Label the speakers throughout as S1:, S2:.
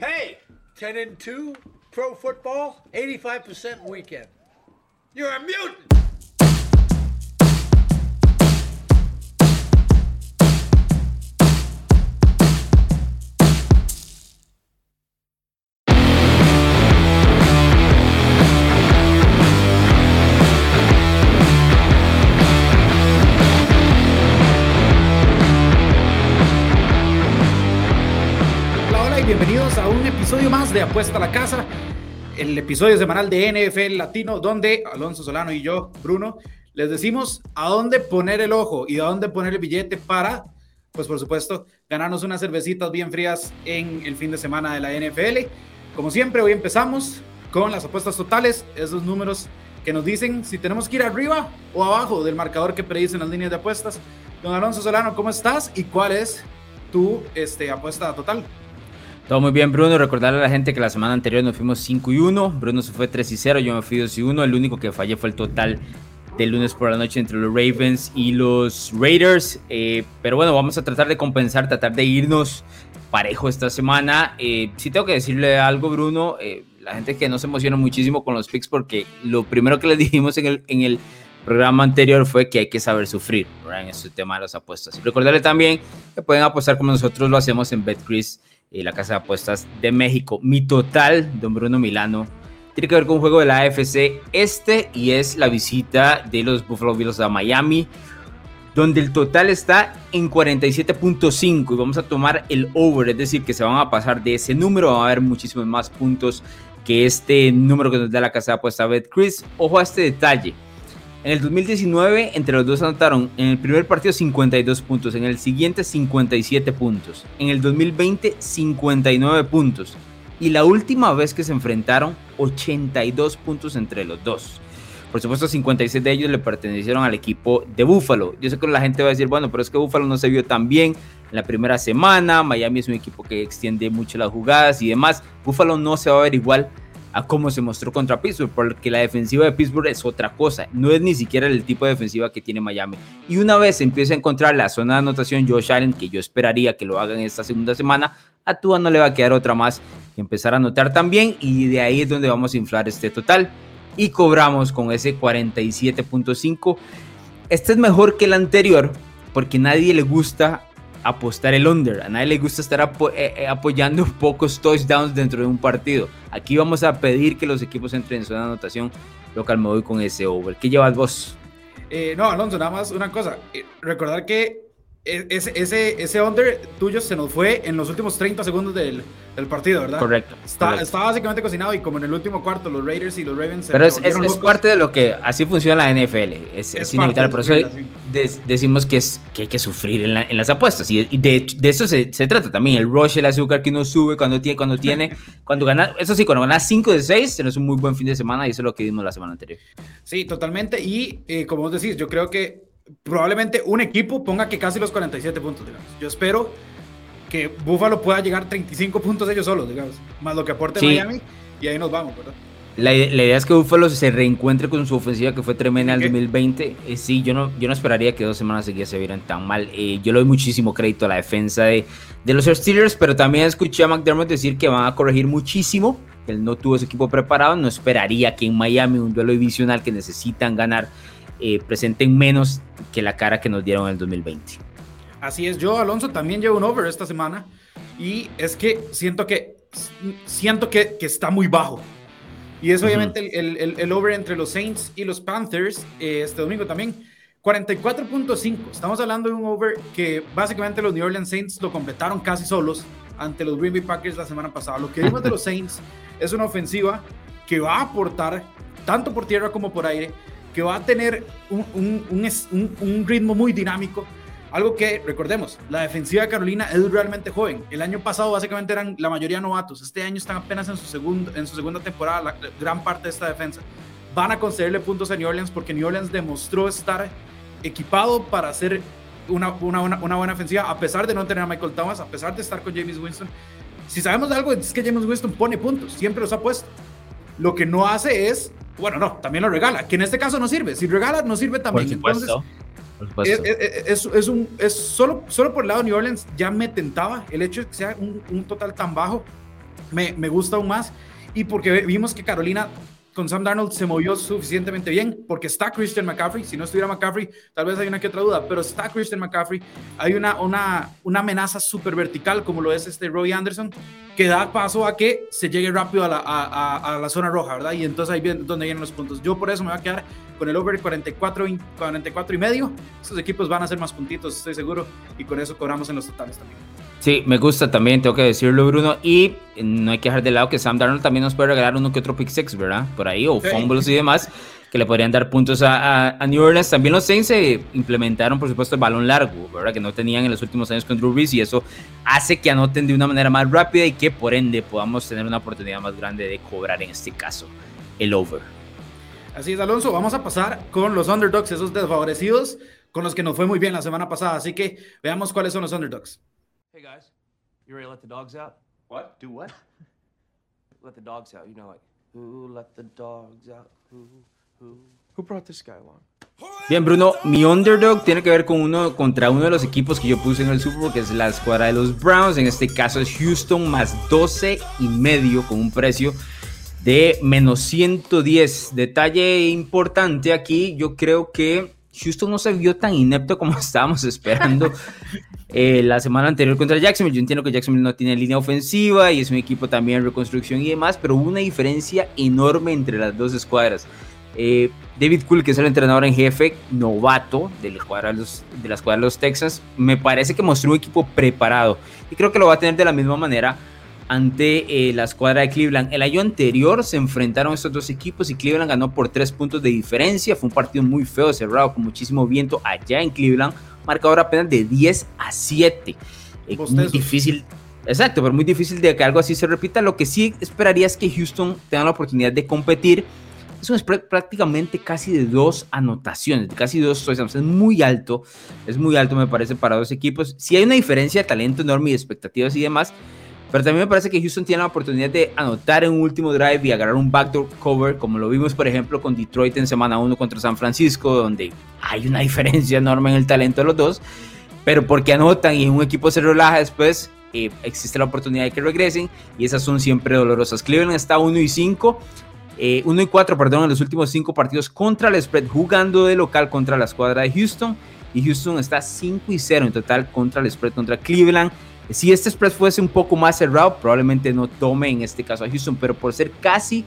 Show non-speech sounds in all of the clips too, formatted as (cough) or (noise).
S1: Hey, 10 and 2, pro football, 85% weekend. You're a mutant!
S2: De Apuesta a la Casa, el episodio semanal de NFL Latino, donde Alonso Solano y yo, Bruno, les decimos a dónde poner el ojo y a dónde poner el billete para, pues por supuesto, ganarnos unas cervecitas bien frías en el fin de semana de la NFL. Como siempre, hoy empezamos con las apuestas totales, esos números que nos dicen si tenemos que ir arriba o abajo del marcador que predicen las líneas de apuestas. Don Alonso Solano, ¿cómo estás? ¿Y cuál es tu este, apuesta total?
S3: Todo muy bien, Bruno. Recordarle a la gente que la semana anterior nos fuimos 5 y 1. Bruno se fue 3 y 0, yo me fui 2 y 1. El único que fallé fue el total del lunes por la noche entre los Ravens y los Raiders. Eh, pero bueno, vamos a tratar de compensar, tratar de irnos parejo esta semana. Eh, sí tengo que decirle algo, Bruno. Eh, la gente que no se emociona muchísimo con los picks porque lo primero que les (laughs) dijimos en el, en el programa anterior fue que hay que saber sufrir en este tema de las apuestas. Recordarle también que pueden apostar como nosotros lo hacemos en BetCris y la Casa de Apuestas de México. Mi total, don Bruno Milano, tiene que ver con un juego de la AFC este y es la visita de los Buffalo Bills a Miami, donde el total está en 47.5 y vamos a tomar el over, es decir, que se van a pasar de ese número, va a haber muchísimos más puntos que este número que nos da la Casa de Apuestas BetCris. Ojo a este detalle. En el 2019, entre los dos anotaron en el primer partido 52 puntos, en el siguiente 57 puntos, en el 2020 59 puntos y la última vez que se enfrentaron 82 puntos entre los dos. Por supuesto, 56 de ellos le pertenecieron al equipo de Buffalo. Yo sé que la gente va a decir, bueno, pero es que Buffalo no se vio tan bien en la primera semana. Miami es un equipo que extiende mucho las jugadas y demás. Buffalo no se va a ver igual a cómo se mostró contra Pittsburgh, porque la defensiva de Pittsburgh es otra cosa, no es ni siquiera el tipo de defensiva que tiene Miami. Y una vez empieza a encontrar la zona de anotación Josh Allen, que yo esperaría que lo hagan esta segunda semana, a Tua no le va a quedar otra más que empezar a anotar también, y de ahí es donde vamos a inflar este total. Y cobramos con ese 47.5. Este es mejor que el anterior, porque nadie le gusta apostar el under. A nadie le gusta estar eh, eh, apoyando (laughs) pocos touchdowns dentro de un partido. Aquí vamos a pedir que los equipos entren en zona de anotación. Local me voy con ese over. ¿Qué llevas vos?
S2: Eh, no, Alonso, nada más una cosa. recordar que ese, ese, ese under tuyo se nos fue en los últimos 30 segundos del, del partido, ¿verdad?
S3: Correcto,
S2: Está, básicamente cocinado y como en el último cuarto los Raiders y los Ravens...
S3: Pero es, es, parte de lo que así funciona la NFL, es, inevitable, por eso decimos que, es, que hay que sufrir en, en las apuestas. Y, de, de, eso se, se, trata también, el rush, el azúcar que uno sube cuando tiene, cuando tiene, (laughs) cuando gana, eso sí, cuando ganas 5 de 6, tenés un muy buen fin de semana y eso es lo que vimos la semana anterior.
S2: Sí, totalmente. Y eh, como vos decís, yo creo que probablemente un equipo ponga que casi los 47 puntos, digamos. Yo espero que Buffalo pueda llegar 35 puntos ellos solos, digamos, más lo que aporte Miami, y ahí nos vamos, ¿verdad?
S3: La, idea es que Buffalo se reencuentre con su ofensiva que fue tremenda en el 2020. Eh, sí, yo no, yo no esperaría que dos semanas seguidas se vieran tan mal. Eh, yo le doy muchísimo crédito a la defensa de, de los Steelers, pero también escuché a McDermott decir que van a corregir muchísimo. Él no tuvo ese equipo preparado. No esperaría que en Miami, un duelo divisional que necesitan ganar, eh, presenten menos que la cara que nos dieron en el 2020.
S2: Así es, yo Alonso también llevo un over esta semana y es que siento que siento que, que está muy bajo. Y es obviamente el, el, el, over entre los Saints y los Panthers eh, este domingo también. 44.5. Estamos hablando de un over que básicamente los New Orleans Saints lo completaron casi solos ante los Green Bay Packers la semana pasada. Lo que vimos de los (laughs) Saints es una ofensiva que va a aportar tanto por tierra como por aire que va a tener un, un, un, ritmo muy dinámico. Algo que, recordemos, la defensiva de Carolina es realmente joven. El año pasado básicamente eran la mayoría novatos. Este año están apenas en su, segundo, en su segunda temporada, la, gran parte de esta defensa. Van a concederle puntos a New Orleans porque New Orleans demostró estar equipado para hacer una, una, una, buena ofensiva, a pesar de no tener a Michael Thomas, a pesar de estar con James Winston. Si sabemos de algo, es que James Winston pone puntos, siempre los ha puesto. Lo que no hace es bueno, no, también lo regala, que en este caso no sirve. Si regala, no sirve también.
S3: Por supuesto.
S2: Entonces, Es, es, un, es solo, solo por el lado de New Orleans ya me tentaba el hecho de que sea un, total tan bajo. me, me gusta aún más y porque vimos que Carolina con Sam Darnold se movió suficientemente bien porque está Christian McCaffrey. Si no estuviera McCaffrey, tal vez hay una que otra duda, pero está Christian McCaffrey. Hay una, una, una amenaza súper vertical como lo es este Roy Anderson que da paso a que se llegue rápido a la, a, la zona roja, ¿verdad? Y entonces ahí viene donde vienen los puntos. Yo por eso me voy a quedar con el over 44, 44 y medio. Esos equipos van a hacer más puntitos, estoy seguro, y con eso cobramos en los totales también.
S3: Sí, me gusta también, tengo que decirlo, Bruno. Y no hay que dejar de lado que Sam Darnold también nos puede regalar uno que otro pick six, ¿verdad? Por ahí, o fumbles y demás, que le podrían dar puntos a, a, New Orleans. También los Saints se implementaron, por supuesto, el balón largo, ¿verdad? Que no tenían en los últimos años con Drew Brees, y eso hace que anoten de una manera más rápida y que, por ende, podamos tener una oportunidad más grande de cobrar, en este caso, el over.
S2: Así es, Alonso. Vamos a pasar con los underdogs, esos desfavorecidos, con los que nos fue muy bien la semana pasada. Así que veamos cuáles son los underdogs. Hey guys, you ready to let the dogs out? What? Do what? (laughs)
S3: let the dogs out. You know, like, who let the dogs out? Who, who, who brought this guy along? Bien, Bruno, mi underdog tiene que ver con uno contra uno de los equipos que yo puse en el Super Bowl, que es la escuadra de los Browns. En este caso es Houston más 12 y medio con un precio de menos 110. Detalle importante aquí, yo creo que Houston no se vio tan inepto como (laughs) estábamos esperando eh, la semana anterior contra Jacksonville. Yo entiendo que Jacksonville no tiene línea ofensiva y es un equipo también en reconstrucción y demás, pero hubo una diferencia enorme entre las dos escuadras. Eh, David Cool, que es el entrenador en jefe, novato de la, escuadra de, la escuadra de los Texans, me parece que mostró un equipo preparado y creo que lo va a tener de la misma manera ante eh, la escuadra de Cleveland. El año anterior se enfrentaron estos dos equipos y Cleveland ganó por tres puntos de diferencia. Fue un partido muy feo, cerrado, con muchísimo viento allá en Cleveland. Marcador apenas de 10 a 7. Eh, muy difícil. Exacto, pero muy difícil de que algo así se repita. Lo que sí esperaría es que Houston tenga la oportunidad de competir. Es un spread prácticamente casi de dos anotaciones, casi dos touchdowns. Es muy alto, es muy alto me parece para dos equipos. Si hay una diferencia de talento enorme y de expectativas y demás, pero también me parece que Houston tiene la oportunidad de anotar en un último drive y agarrar un backdoor cover, como lo vimos, por ejemplo, con Detroit en semana 1 contra San Francisco, donde hay una (laughs) diferencia enorme en el talento de los dos. Pero porque anotan y un equipo se relaja después, eh, existe la oportunidad de que regresen y esas son siempre dolorosas. Cleveland está 1 y 5. 1 eh, y 4, perdón, en los últimos 5 partidos contra el spread, jugando de local contra la escuadra de Houston. Y Houston está 5 y 0 en total contra el spread contra Cleveland. Si este spread fuese un poco más cerrado, probablemente no tome en este caso a Houston, pero por ser casi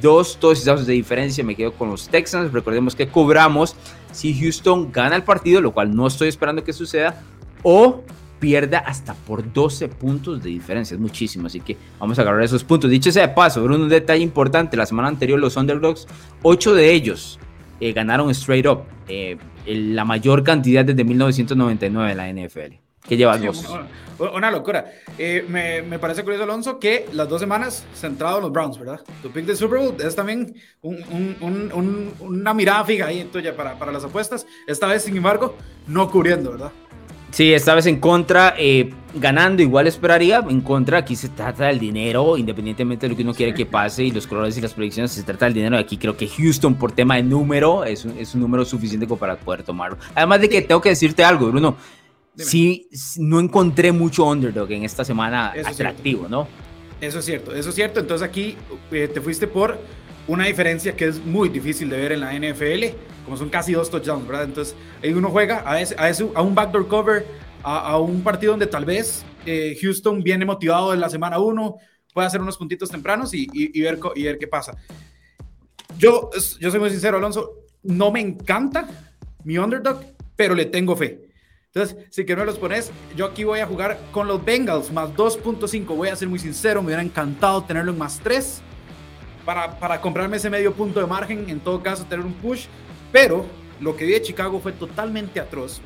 S3: dos touchdowns de diferencia, me quedo con los Texans. Recordemos que cobramos si Houston gana el partido, lo cual no estoy esperando que suceda, o pierda hasta por 12 puntos de diferencia. Es muchísimo, así que vamos a agarrar esos puntos. Dicho sea de paso, un detalle importante, la semana anterior los underdogs, 8 de ellos eh, ganaron straight up, eh, la mayor cantidad desde 1999 en la NFL que lleva dos.
S2: Una, locura. Eh, me, me, parece curioso, Alonso, que las dos semanas centrado en los Browns, ¿verdad? Tu pick de Super Bowl es también un, un, una mirada fija ahí tuya para, para las apuestas. Esta vez, sin embargo, no cubriendo, ¿verdad?
S3: Sí, esta vez en contra, eh, ganando igual esperaría, en contra aquí se trata del dinero, independientemente de lo que uno quiere que pase y los colores y las predicciones, se trata del dinero. Aquí creo que Houston por tema de número es un, es un número suficiente como para poder tomarlo. Además de que tengo que decirte algo, Bruno, sí, no encontré mucho underdog en esta semana atractivo, ¿no?
S2: Eso es cierto, eso es cierto. Entonces aquí eh, te fuiste por una diferencia que es muy difícil de ver en la NFL, como son casi dos touchdowns, ¿verdad? Entonces ahí uno juega a, ese, a, a un backdoor cover, a, a, un partido donde tal vez eh, Houston viene motivado en la semana 1, puede hacer unos puntitos tempranos y, y, ver, y ver qué pasa. Yo, yo soy muy sincero, Alonso, no me encanta mi underdog, pero le tengo fe. Entonces, si que no los pones, yo aquí voy a jugar con los Bengals más 2.5. Voy a ser muy sincero, me hubiera encantado tenerlo en más 3 para, para comprarme ese medio punto de margen. En todo caso, tener un push. Pero lo que vi de Chicago fue totalmente atroz.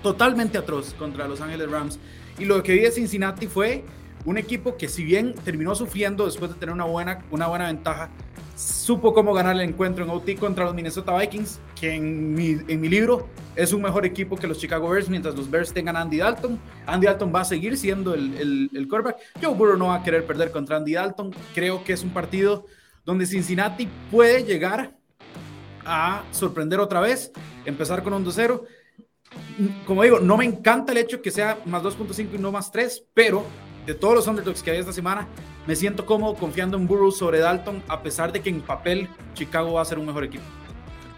S2: Totalmente atroz contra Los Ángeles Rams. Y lo que vi de Cincinnati fue un equipo que si bien terminó sufriendo después de tener una buena, una buena ventaja, supo cómo ganar el encuentro en OT contra los Minnesota Vikings, que en mi, libro es un mejor equipo que los Chicago Bears, mientras los Bears tengan Andy Dalton. Andy Dalton va a seguir siendo el, el, el quarterback. Joe Burrow no va a querer perder contra Andy Dalton. Creo que es un partido donde Cincinnati puede llegar a sorprender otra vez, empezar con un 2-0. Como digo, no me encanta el hecho que sea más 2.5 y no más 3, pero de todos los underdogs que hay esta semana, me siento cómodo confiando en Burrow sobre Dalton, a pesar de que en papel Chicago va a ser un mejor equipo.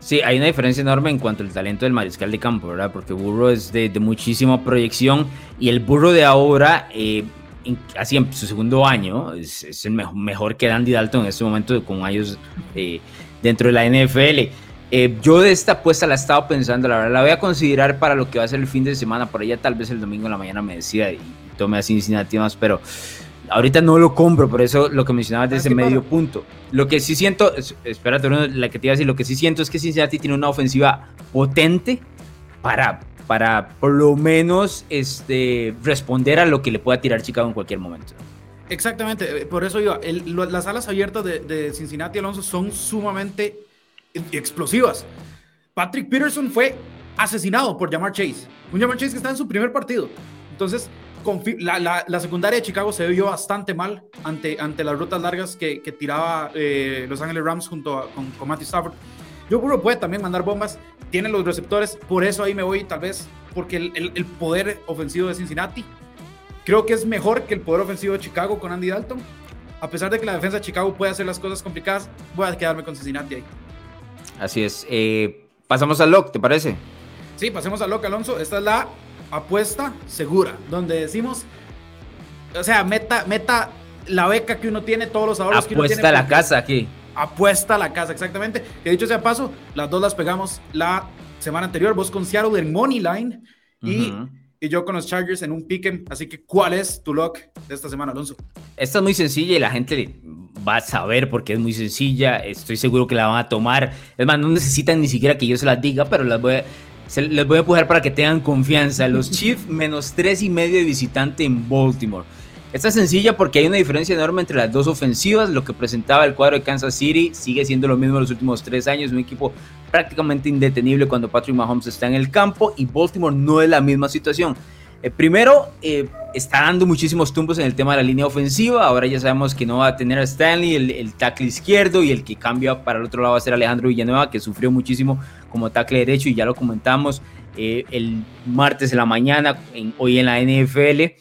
S3: Sí, hay una diferencia enorme en cuanto al talento del mariscal de campo, ¿verdad? Porque Burrow es de, muchísima proyección y el Burrow de ahora, eh, así en su segundo año, es, el mejor, que Dandy Dalton en este momento con años eh, dentro de la NFL. Eh, yo de esta apuesta la he estado pensando, la verdad, la voy a considerar para lo que va a ser el fin de semana, por allá tal vez el domingo en la mañana me decía y tome así Cincinnati más, pero ahorita no lo compro, por eso lo que mencionabas de ese medio punto. Lo que sí siento, espérate, la que te iba a decir, lo que sí siento es que Cincinnati tiene una ofensiva potente para, para por lo menos este, responder a lo que le pueda tirar Chicago en cualquier momento.
S2: Exactamente, eh, por eso yo, las alas abiertas de, de Cincinnati Alonso son sumamente explosivas. Patrick Peterson fue asesinado por Jamar Chase. Un Jamar Chase que está en su primer partido. Entonces, la, la, secundaria de Chicago se vio bastante mal ante, ante las rutas largas que, que tiraba eh, Los Ángeles Rams junto a, con, con Matthew Stafford. Yo creo que puede también mandar bombas, tiene los receptores, por eso ahí me voy tal vez, porque el, el, el, poder ofensivo de Cincinnati creo que es mejor que el poder ofensivo de Chicago con Andy Dalton. A pesar de que la defensa de Chicago puede hacer las cosas complicadas, voy a quedarme con Cincinnati ahí.
S3: Así es. Eh, pasamos al lock, ¿te parece?
S2: Sí, pasemos al lock, Alonso. Esta es la apuesta segura, donde decimos, o sea, meta, meta la beca que uno tiene, todos los ahorros
S3: que uno tiene. Apuesta la casa aquí.
S2: Apuesta a la casa, exactamente. Que dicho sea paso, las dos las pegamos la semana anterior. Vos con Seattle del Money Line y, y yo con los Chargers en un piquen. Así que, ¿cuál es tu lock de esta semana, Alonso?
S3: Esta es muy sencilla y la gente va a saber porque es muy sencilla. Estoy seguro que la van a tomar. Es más, no necesitan ni siquiera que yo se las diga, pero las voy a, les voy a empujar para que tengan confianza. Los (laughs) Chiefs menos tres y medio de visitante en Baltimore. Esta es sencilla porque hay una diferencia enorme entre las dos ofensivas. Lo que presentaba el cuadro de Kansas City sigue siendo lo mismo en los últimos tres años. Un equipo prácticamente indetenible cuando Patrick Mahomes está en el campo y Baltimore no es la misma situación. Eh, primero, eh, está dando muchísimos tumbos en el tema de la línea ofensiva. Ahora ya sabemos que no va a tener a Stanley, el, el, tackle izquierdo, y el que cambia para el otro lado va a ser Alejandro Villanueva, que sufrió muchísimo como tackle derecho, y ya lo comentamos eh, el martes de la mañana, hoy en la NFL.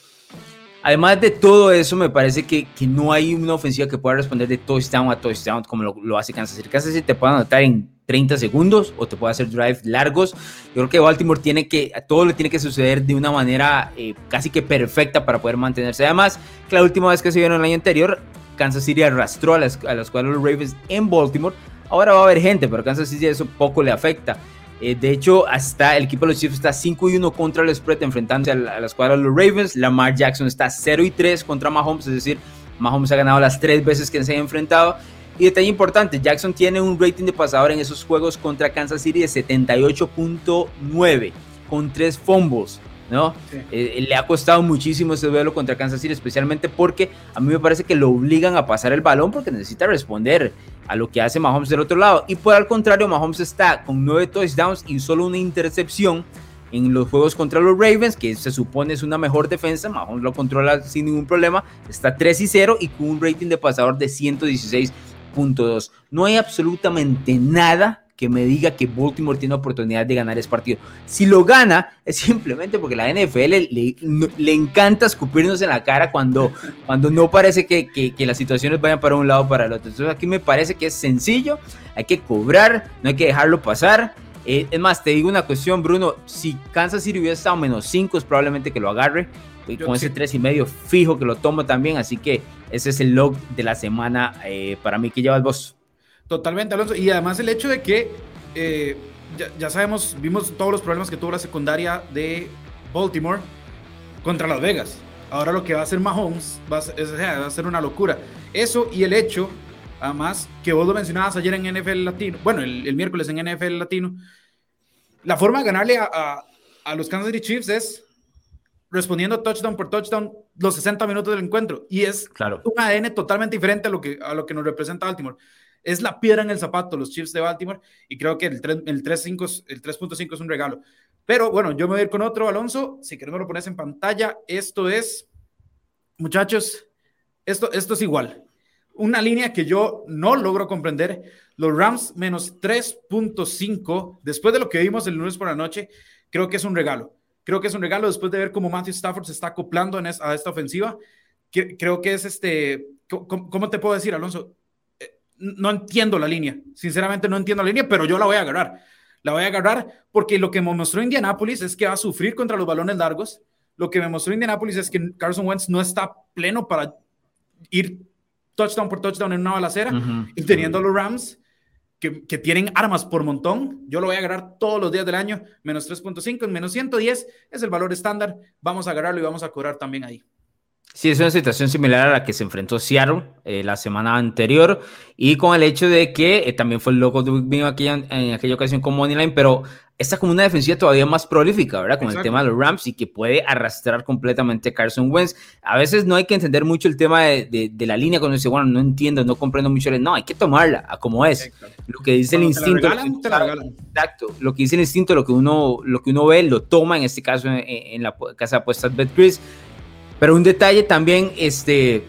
S3: Además de todo eso, me parece que, que, no hay una ofensiva que pueda responder de touchdown a touchdown como lo, hace Kansas City. Kansas City te puede anotar en 30 segundos o te puede hacer drive largos. Yo creo que Baltimore tiene que, todo le tiene que suceder de una manera eh, casi que perfecta para poder mantenerse. Además, que la última vez que se vieron el año anterior, Kansas City arrastró a las, a las los Ravens en Baltimore. Ahora va a haber gente, pero Kansas City eso poco le afecta. Eh, de hecho, hasta el equipo de los Chiefs está 5 y 1 contra el spread enfrentándose a la, a escuadra de los Ravens. Lamar Jackson está 0 y 3 contra Mahomes, es decir, Mahomes ha ganado las tres veces que se ha enfrentado. Y detalle importante, Jackson tiene un rating de pasador en esos juegos contra Kansas City de 78.9 con tres fumbles. ¿No? Eh, le ha costado muchísimo ese duelo contra Kansas City, especialmente porque a mí me parece que lo obligan a pasar el balón porque necesita responder a lo que hace Mahomes del otro lado. Y por el contrario, Mahomes está con nueve touchdowns y solo una intercepción en los juegos contra los Ravens, que se supone es una mejor defensa. Mahomes lo controla sin ningún problema. Está 3 y 0 y con un rating de pasador de 116 no hay absolutamente nada que me diga que Baltimore tiene oportunidad de ganar ese partido. Si lo gana, es simplemente porque la NFL le, le encanta escupirnos en la cara cuando, cuando no parece que, que, las situaciones vayan para un lado o para el otro. Entonces aquí me parece que es sencillo, hay que cobrar, no hay que dejarlo pasar. Eh, es más, te digo una cuestión, Bruno, si Kansas City hubiera estado menos 5, es probablemente que lo agarre. Y con ese 3 y medio fijo que lo tomo también, así que ese es el log de la semana eh, para mí que llevas vos.
S2: Totalmente, Alonso. Y además el hecho de que eh, ya, sabemos, vimos todos los problemas que tuvo la secundaria de Baltimore contra Las Vegas. Ahora lo que va a hacer Mahomes va a, va a ser una locura. Eso y el hecho, además, que vos lo mencionabas ayer en NFL Latino, bueno, el, miércoles en NFL Latino, la forma de ganarle a, a los Kansas City Chiefs es respondiendo touchdown por touchdown los 60 minutos del encuentro. Y es
S3: claro.
S2: un ADN totalmente diferente a lo, que, a lo que nos representa Baltimore. Es la piedra en el zapato, los Chiefs de Baltimore, y creo que el 3.5 el 3.5 es un regalo. Pero bueno, yo me voy a ir con otro, Alonso. Si querés me lo pones en pantalla. Esto es, muchachos, esto, esto es igual. Una línea que yo no logro comprender. Los Rams menos 3.5, después de lo que vimos el lunes por la noche, creo que es un regalo Creo que es un regalo después de ver cómo Matthew Stafford se está acoplando en a esta ofensiva. creo que es este, ¿cómo, te puedo decir, Alonso? No entiendo la línea. Sinceramente no entiendo la línea, pero yo la voy a agarrar. La voy a agarrar porque lo que me mostró Indianapolis es que va a sufrir contra los balones largos. Lo que me mostró Indianapolis es que Carson Wentz no está pleno para ir touchdown por touchdown en una balacera. Y teniendo los Rams, que, tienen armas por montón, yo lo voy a agarrar todos los días del año, menos 3.5, en menos 110 es el valor estándar, vamos a agarrarlo y vamos a cobrar también ahí.
S3: Sí, es una situación similar a la que se enfrentó Seattle eh, la semana anterior y con el hecho de que eh, también fue el loco de aquella, en aquella ocasión con Moneyline, pero esta como una defensiva todavía más prolífica, ¿verdad? Con el tema de los Rams y que puede arrastrar completamente a Carson Wentz. A veces no hay que entender mucho el tema de, de, la línea cuando dice, bueno, no entiendo, no comprendo mucho. No, hay que tomarla a como es. Lo que dice el instinto. exacto. Lo que dice el instinto, lo que uno, lo que uno ve, lo toma, en este caso en, la casa de apuestas BetCris. Pero un detalle también, este,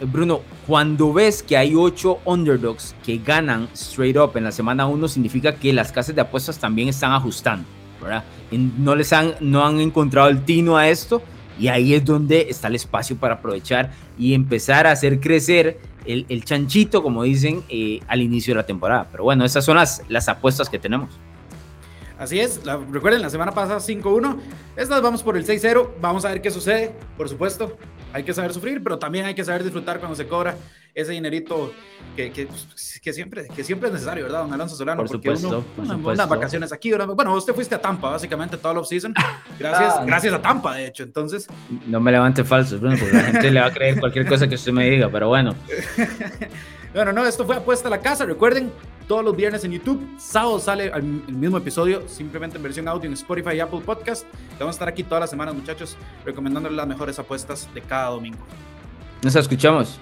S3: Bruno, cuando ves que hay ocho underdogs que ganan straight up en la semana 1, significa que las casas de apuestas también están ajustando, ¿verdad? no les han, no han encontrado el tino a esto y ahí es donde está el espacio para aprovechar y empezar a hacer crecer el, el chanchito, como dicen, eh, al inicio de la temporada. Pero bueno, esas son las, las apuestas que tenemos.
S2: Así es, recuerden, la semana pasada 5-1, estas vamos por el 6-0, vamos a ver qué sucede, por supuesto, hay que saber sufrir, pero también hay que saber disfrutar cuando se cobra ese dinerito que, que, que siempre, que siempre es necesario, ¿verdad, don Alonso Solano?
S3: Por Porque supuesto,
S2: uno, unas vacaciones aquí, bueno, usted fuiste a Tampa básicamente toda la off-season, (laughs) gracias, ah. gracias a Tampa, de hecho, entonces...
S3: No me levante falsos, Bruno, porque la gente le va a creer cualquier cosa que usted me diga, pero bueno. (laughs)
S2: bueno, no, esto fue apuesta a la casa, recuerden, todos los viernes en YouTube. Sábado sale el mismo episodio, simplemente en versión audio en Spotify y Apple Podcast. Vamos a estar aquí todas las semanas, muchachos, recomendándoles las mejores apuestas de cada domingo.
S3: Nos escuchamos.